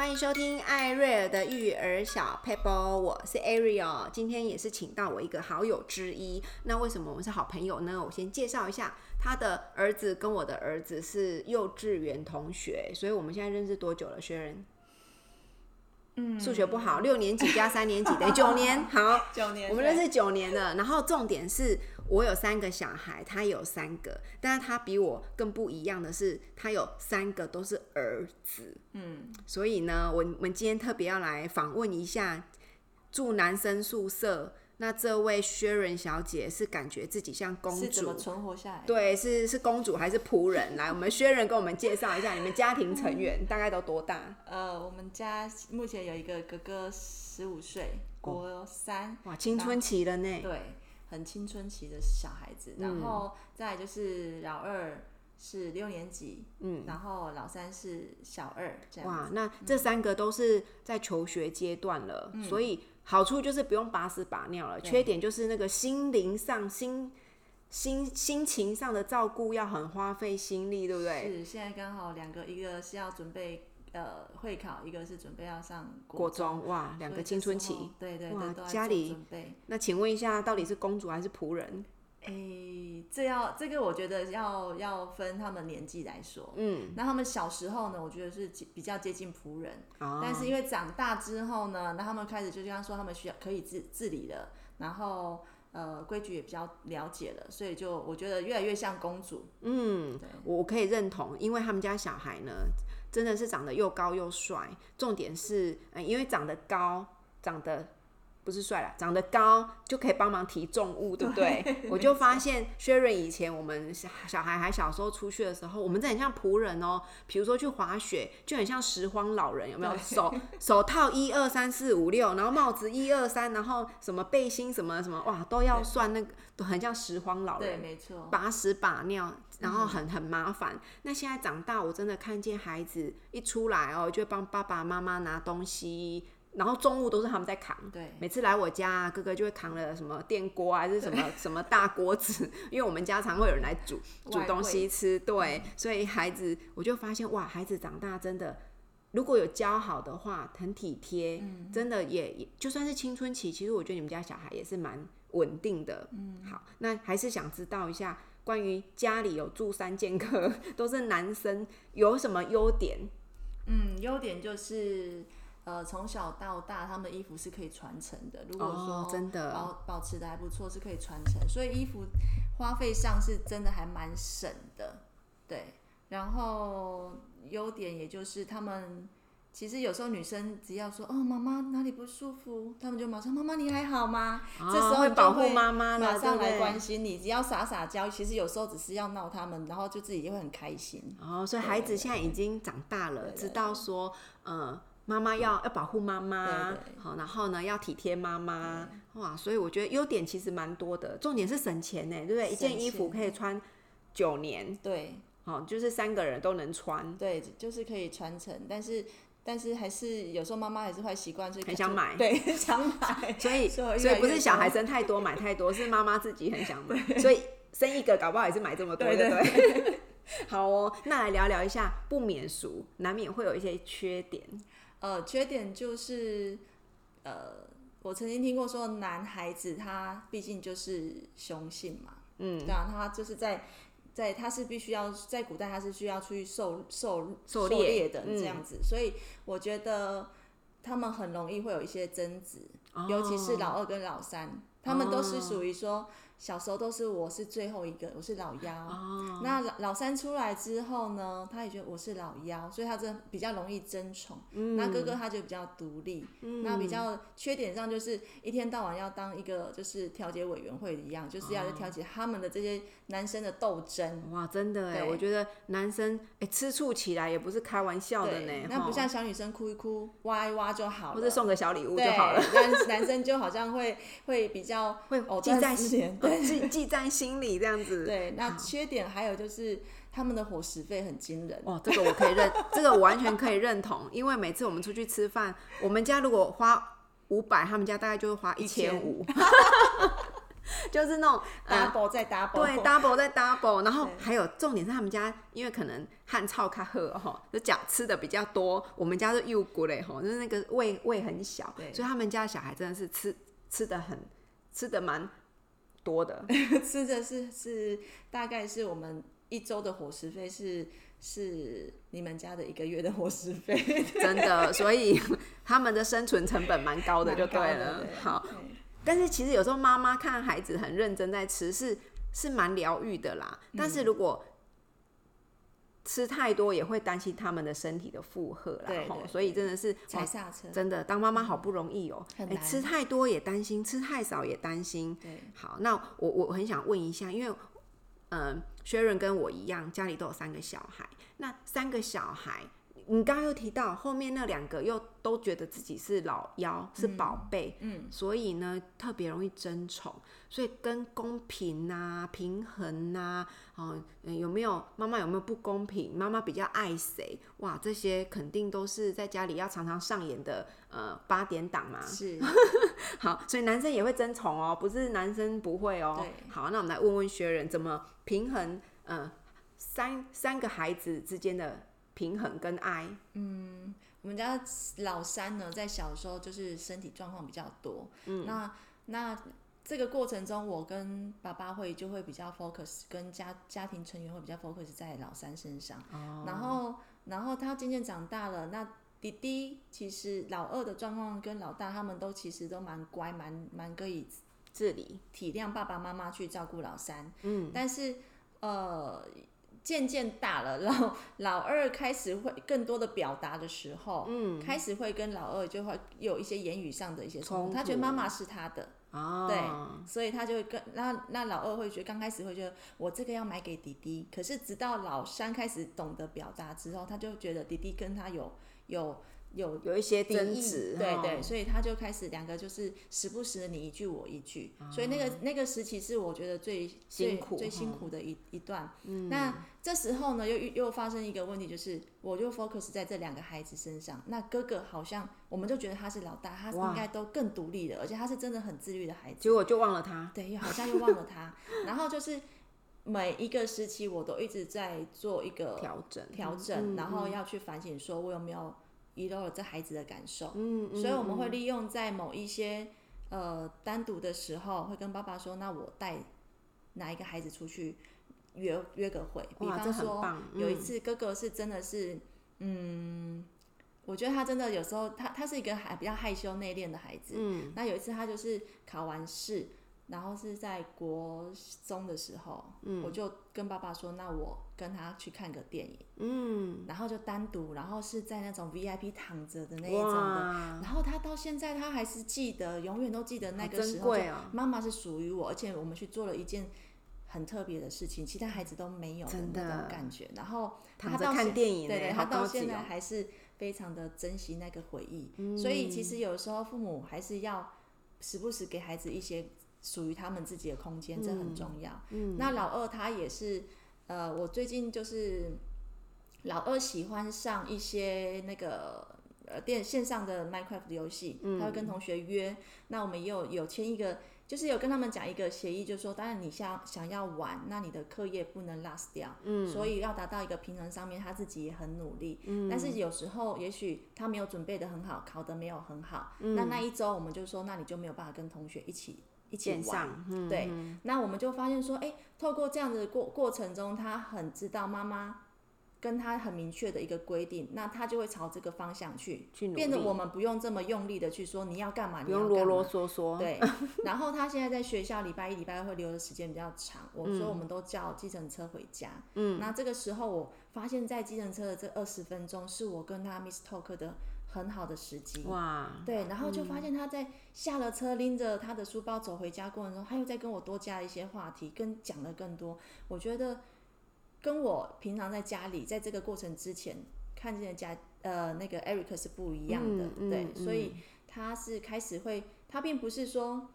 欢迎收听艾瑞尔的育儿小 paper，，我是 Ariel，今天也是请到我一个好友之一。那为什么我们是好朋友呢？我先介绍一下，他的儿子跟我的儿子是幼稚园同学，所以我们现在认识多久了，学人？数学不好，六年级加三年级等于九年，好，九年，我们认识九年了。然后重点是我有三个小孩，他有三个，但是他比我更不一样的是，他有三个都是儿子。嗯，所以呢，我我们今天特别要来访问一下住男生宿舍。那这位 Sharon 小姐是感觉自己像公主，是怎么存活下来？对，是是公主还是仆人？来，我们 Sharon 跟我们介绍一下你们家庭成员 大概都多大？呃，我们家目前有一个哥哥十五岁，国三，哇，青春期了呢。对，很青春期的小孩子。然后再就是老二是六年级，嗯，然后老三是小二，这样。哇，那这三个都是在求学阶段了，嗯、所以。好处就是不用把屎把尿了，缺点就是那个心灵上、心心心情上的照顾要很花费心力，对不对？是，现在刚好两个，一个是要准备呃会考，一个是准备要上国国中，哇，两个青春期，对对对，都家里准备。那请问一下，到底是公主还是仆人？哎、欸，这要这个我觉得要要分他们年纪来说，嗯，那他们小时候呢，我觉得是比较接近仆人，哦、但是因为长大之后呢，那他们开始就像说他们需要可以自自理了，然后呃规矩也比较了解了，所以就我觉得越来越像公主，嗯，对，我可以认同，因为他们家小孩呢真的是长得又高又帅，重点是，嗯，因为长得高，长得。不是帅啦，长得高就可以帮忙提重物，对不对？对，我就发现 Sharon 以前我们小小孩还小时候出去的时候，我们真的很像仆人哦。比如说去滑雪，就很像拾荒老人，有没有？手手套一二三四五六，然后帽子一二三，然后什么背心什么什么，哇，都要算那个，都很像拾荒老人。对，没错。把屎把尿，然后很很麻烦。嗯。那现在长大，我真的看见孩子一出来哦，就会帮爸爸妈妈拿东西。然后重物都是他们在扛，对，每次来我家，哥哥就会扛了什么电锅啊还是什么什么大锅子，因为我们家常会有人来煮煮东西吃，对，所以孩子我就发现哇，孩子长大真的，如果有教好的话，很体贴，真的也也就算是青春期，其实我觉得你们家小孩也是蛮稳定的，嗯，好，那还是想知道一下关于家里有住三剑客 都是男生有什么优点？嗯，优点就是。呃，从小到大，他们的衣服是可以传承的。如果说真的保保持的还不错，是可以传承。所以衣服花费上是真的还蛮省的，对。然后优点也就是他们其实有时候女生只要说哦，妈妈哪里不舒服，他们就马上妈妈你还好吗？哦、这时候会保护妈妈，马上来关心你。只要撒撒娇，其实有时候只是要闹他们，然后就自己就会很开心。哦，所以孩子现在已经长大了，知道说嗯。妈妈要要保护妈妈，好，然后呢要体贴妈妈，哇，所以我觉得优点其实蛮多的，重点是省钱呢，对不对？一件衣服可以穿九年，对，好，就是三个人都能穿，对，就是可以传承，但是但是还是有时候妈妈还是坏习惯，所以很想买，对，想买，所以 所以不是小孩生太多买太多，是妈妈自己很想买，所以生一个搞不好也是买这么多，对。好哦，那来聊聊一下，不免俗，难免会有一些缺点。呃，缺点就是，呃，我曾经听过说，男孩子他毕竟就是雄性嘛，嗯，对啊，他就是在在他是必须要在古代他是需要出去狩狩狩猎的这样子，嗯，所以我觉得他们很容易会有一些争执，哦，尤其是老二跟老三，他们都是属于说。小时候都是我是最后一个，我是老幺。Oh. 那老老三出来之后呢，他也觉得我是老幺，所以他真比较容易争宠。嗯、那哥哥他就比较独立。嗯、那比较缺点上就是一天到晚要当一个就是调解委员会一样，就是要去调解他们的这些男生的斗争。哇，真的哎，我觉得男生哎吃醋起来也不是开玩笑的呢。那不像小女生哭一哭、挖一挖就好了，或者送个小礼物就好了。男男生就好像会会比较会记在心。记 记在心里这样子。对，那缺点还有就是他们的伙食费很惊人。哦，这个我可以认，这个我完全可以认同。因为每次我们出去吃饭，我们家如果花五百，他们家大概就会花一千五。就是那种 double 再 double，对，double 再 double，然后还有重点是他们家，因为可能汉草卡赫哈，就讲吃的比较多，我们家是幼骨嘞哈，就是那个胃胃很小，所以他们家小孩真的是吃吃的很吃的蛮多的，吃的是是大概是我们一周的伙食费是。是你们家的一个月的伙食费，真的，所以 他们的生存成本蛮高的，就对了。好，但是其实有时候妈妈看孩子很认真在吃，是是蛮疗愈的啦。但是如果吃太多，也会担心他们的身体的负荷啦。对，所以真的是踩刹车。真的，当妈妈好不容易哦，哎，吃太多也担心，吃太少也担心。对，好，那我我很想问一下，因为。嗯，Sharon 跟我一样，家里都有三个小孩。那三个小孩，你刚刚又提到后面那两个又都觉得自己是老幺，是宝贝，嗯，所以呢特别容易争宠。所以跟公平呐、啊、平衡呐、啊，哦，有没有妈妈有没有不公平？妈妈比较爱谁？哇，这些肯定都是在家里要常常上演的呃八点档嘛。是，好，所以男生也会争宠哦，不是男生不会哦。对，好，那我们来问问学人怎么平衡呃三三个孩子之间的平衡跟爱。嗯，我们家老三呢，在小时候就是身体状况比较多。嗯，那那。这个过程中，我跟爸爸会就会比较 focus，跟家家庭成员会比较 focus 在老三身上。Oh. 然后，然后他渐渐长大了，那弟弟其实老二的状况跟老大他们都其实都蛮乖，蛮蛮可以自理，体谅爸爸妈妈去照顾老三。嗯，但是呃，渐渐大了，老老二开始会更多的表达的时候，嗯，开始会跟老二就会有一些言语上的一些冲突，他觉得妈妈是他的。Oh. 对，所以他就会跟那那老二会觉得刚开始会觉得我这个要买给弟弟，可是直到老三开始懂得表达之后，他就觉得弟弟跟他有有。有有一些争执，对对，所以他就开始两个就是时不时的你一句我一句，哦、所以那个那个时期是我觉得最辛苦最辛苦的一一段。嗯、那这时候呢，又又发生一个问题，就是我就 focus 在这两个孩子身上。那哥哥好像我们就觉得他是老大，他应该都更独立的，而且他是真的很自律的孩子。结果就忘了他，对，好像又忘了他。然后就是每一个时期，我都一直在做一个调整调整，然后要去反省，说我有没有。遗漏了这孩子的感受，嗯嗯、所以我们会利用在某一些呃单独的时候，会跟爸爸说：“那我带哪一个孩子出去约约个会。”比方说，嗯、有一次哥哥是真的是，嗯，我觉得他真的有时候他他是一个还比较害羞内敛的孩子，嗯，那有一次他就是考完试。然后是在国中的时候，嗯，我就跟爸爸说，那我跟他去看个电影，嗯，然后就单独，然后是在那种 VIP 躺着的那一种的，然后他到现在他还是记得，永远都记得那个时候，妈妈是属于我，而且我们去做了一件很特别的事情，其他孩子都没有的那种感觉。然后他到看电影，对对，他到现在还是非常的珍惜那个回忆。嗯，所以其实有时候父母还是要时不时给孩子一些。属于他们自己的空间，这很重要。那老二他也是，呃，我最近就是老二喜欢上一些那个呃电线上的 Minecraft 游戏，嗯、他会跟同学约。那我们也有有签一个，就是有跟他们讲一个协议，就是说，当然你想想要玩，那你的课业不能 last 掉。嗯。所以要达到一个平衡上面，他自己也很努力。嗯。但是有时候也许他没有准备的很好，考得没有很好。嗯。那那一周我们就说，那你就没有办法跟同学一起。一起玩，对，那我们就发现说，哎、欸，透过这样的过过程中，他很知道妈妈跟他很明确的一个规定，那他就会朝这个方向去，去努力，变得我们不用这么用力的去说你要干嘛，不用啰啰嗦嗦。对，然后他现在在学校礼拜一、礼拜二会留的时间比较长，我说我们都叫计程车回家。嗯，那这个时候我发现，在计程车的这二十分钟，是我跟他 Miss Talk 的。很好的时机哇，对，然后就发现他在下了车，拎着他的书包走回家过程中，他又在跟我多加一些话题，跟讲了更多。我觉得跟我平常在家里，在这个过程之前看见的家，呃，那个 Eric 是不一样的，嗯、对，嗯、所以他是开始会，他并不是说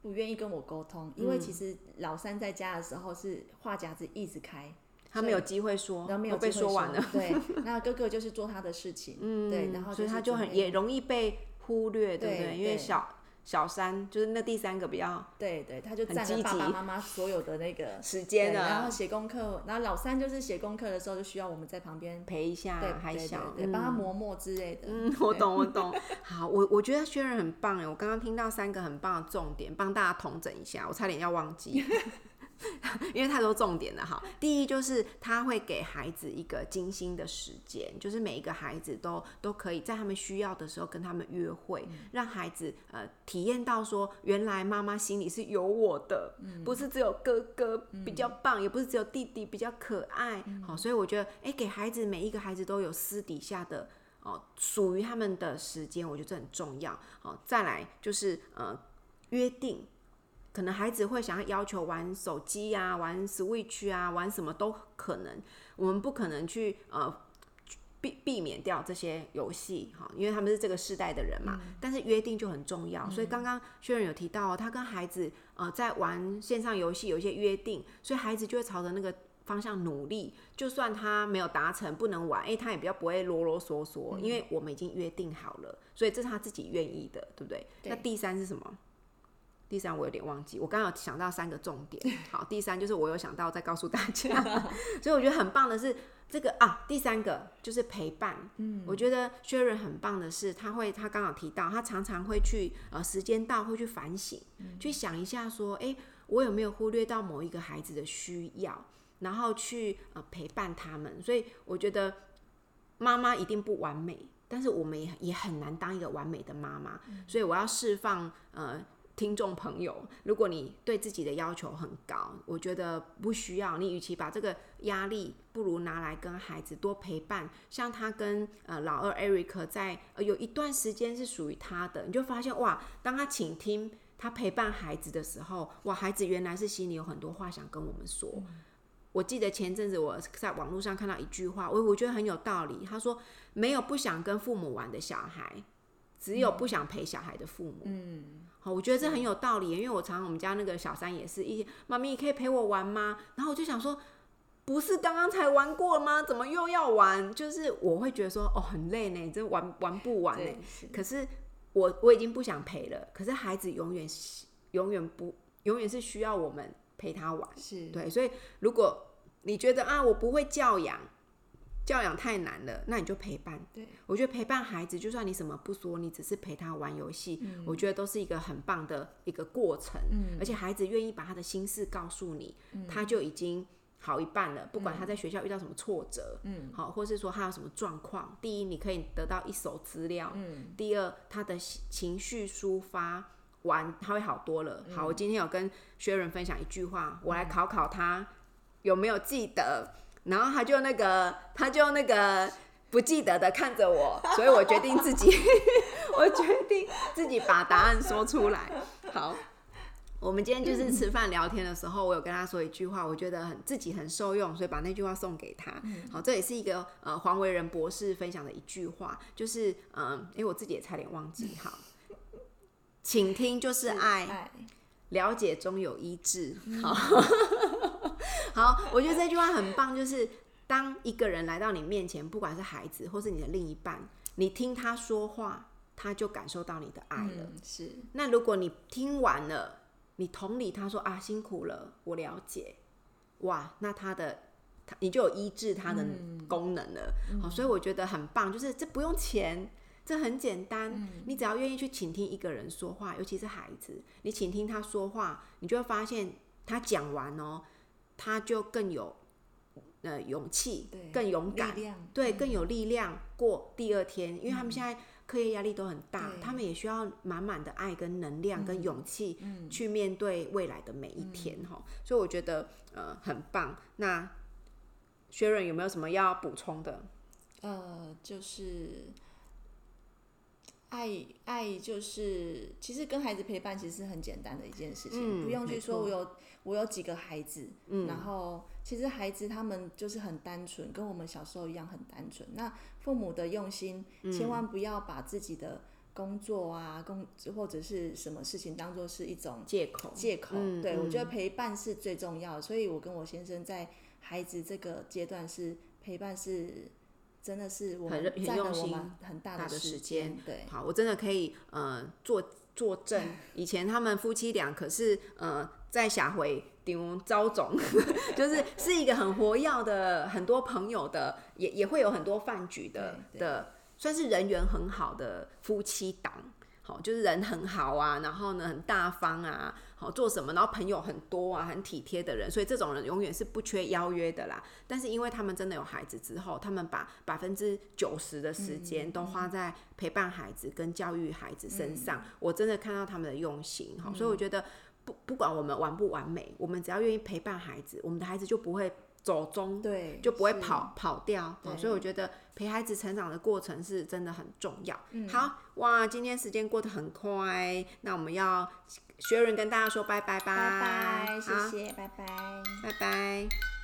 不愿意跟我沟通，因为其实老三在家的时候是话匣子一直开。他没有机会说，然后没有被说完了。对，那哥哥就是做他的事情，嗯，对，然后所以他就很也容易被忽略，对不对？因为小小三就是那第三个比较，对对，他就占了爸爸妈妈所有的那个时间了，然后写功课，然后老三就是写功课的时候就需要我们在旁边陪一下，对，还小，对，帮他磨墨之类的。嗯，我懂我懂。好，我我觉得轩仁很棒哎，我刚刚听到三个很棒的重点，帮大家统整一下，我差点要忘记。因为太多重点了哈。第一就是他会给孩子一个精心的时间，就是每一个孩子都都可以在他们需要的时候跟他们约会，让孩子呃体验到说，原来妈妈心里是有我的，不是只有哥哥比较棒，也不是只有弟弟比较可爱。好，所以我觉得，哎，给孩子每一个孩子都有私底下的哦属于他们的时间，我觉得这很重要。好，再来就是呃约定。可能孩子会想要要求玩手机啊，玩 Switch 啊，玩什么都可能。我们不可能去呃避避免掉这些游戏哈，因为他们是这个世代的人嘛。嗯、但是约定就很重要，所以刚刚薛仁有提到，他跟孩子呃在玩线上游戏有一些约定，所以孩子就会朝着那个方向努力。就算他没有达成不能玩，哎，他也比较不会啰啰嗦嗦，因为我们已经约定好了，所以这是他自己愿意的，对不对？对。那第三是什么？第三我有点忘记，我刚刚有想到三个重点。好，第三就是我有想到再告诉大家，所以我觉得很棒的是这个啊，第三个就是陪伴。嗯，我觉得轩仁很棒的是，他会他刚好提到，他常常会去呃时间到会去反省，嗯、去想一下说，哎、欸，我有没有忽略到某一个孩子的需要，然后去呃陪伴他们。所以我觉得妈妈一定不完美，但是我们也也很难当一个完美的妈妈，嗯、所以我要释放呃。听众朋友，如果你对自己的要求很高，我觉得不需要。你与其把这个压力，不如拿来跟孩子多陪伴。像他跟呃老二 Eric 在呃有一段时间是属于他的，你就发现哇，当他倾听他陪伴孩子的时候，哇，孩子原来是心里有很多话想跟我们说。嗯、我记得前阵子我在网络上看到一句话，我我觉得很有道理。他说：“没有不想跟父母玩的小孩，只有不想陪小孩的父母。”嗯。好，我觉得这很有道理，因为我常常我们家那个小三也是一，妈咪，你可以陪我玩吗？然后我就想说，不是刚刚才玩过吗？怎么又要玩？就是我会觉得说，哦，很累呢，这玩玩不完呢。可是我我已经不想陪了，可是孩子永远永远不永远是需要我们陪他玩，是对，所以如果你觉得啊，我不会教养。教养太难了，那你就陪伴。对，我觉得陪伴孩子，就算你什么不说，你只是陪他玩游戏，嗯、我觉得都是一个很棒的一个过程。嗯、而且孩子愿意把他的心事告诉你，嗯、他就已经好一半了。不管他在学校遇到什么挫折，嗯，好，或是说他有什么状况，第一，你可以得到一手资料，嗯，第二，他的情绪抒发完，他会好多了。好，我今天有跟轩仁分享一句话，我来考考他有没有记得。然后他就那个，他就那个不记得的看着我，所以我决定自己，我决定自己把答案说出来。好，我们今天就是吃饭聊天的时候，我有跟他说一句话，我觉得很自己很受用，所以把那句话送给他。好，这也是一个呃黄维仁博士分享的一句话，就是嗯，因为我自己也差点忘记。好，请听就是爱，了解中有医治。好。好，我觉得这句话很棒，就是当一个人来到你面前，不管是孩子或是你的另一半，你听他说话，他就感受到你的爱了。嗯、是。那如果你听完了，你同理他说啊，辛苦了，我了解，哇，那他的你就有医治他的功能了。嗯、好，所以我觉得很棒，就是这不用钱，这很简单，嗯、你只要愿意去倾听一个人说话，尤其是孩子，你倾听他说话，你就会发现他讲完哦。他就更有呃勇气，更勇敢，对，更有力量过第二天。嗯、因为他们现在课业压力都很大，他们也需要满满的爱跟能量跟勇气去面对未来的每一天哈。嗯、所以我觉得呃很棒。那薛润有没有什么要补充的？呃，就是。爱爱就是，其实跟孩子陪伴其实是很简单的一件事情，嗯、不用去说我有我有几个孩子，嗯、然后其实孩子他们就是很单纯，跟我们小时候一样很单纯。那父母的用心，千万不要把自己的工作啊、工或者是什么事情当做是一种借口。借口，嗯、对，我觉得陪伴是最重要的。所以我跟我先生在孩子这个阶段是陪伴是。很很用心，很大的时间。对，好，我真的可以呃作作证。以前他们夫妻俩可是呃在下回顶招总，就是是一个很活跃的，很多朋友的，也也会有很多饭局的的，算是人缘很好的夫妻档。好，就是人很好啊，然后呢很大方啊，好做什么，然后朋友很多啊，很体贴的人，所以这种人永远是不缺邀约的啦。但是因为他们真的有孩子之后，他们把百分之九十的时间都花在陪伴孩子跟教育孩子身上，嗯、我真的看到他们的用心。好，所以我觉得不不管我们完不完美，我们只要愿意陪伴孩子，我们的孩子就不会。走中，对，就不会跑跑掉，所以我觉得陪孩子成长的过程是真的很重要。嗯、好哇，今天时间过得很快，那我们要学人跟大家说拜拜吧，拜拜，谢谢，拜拜，拜拜。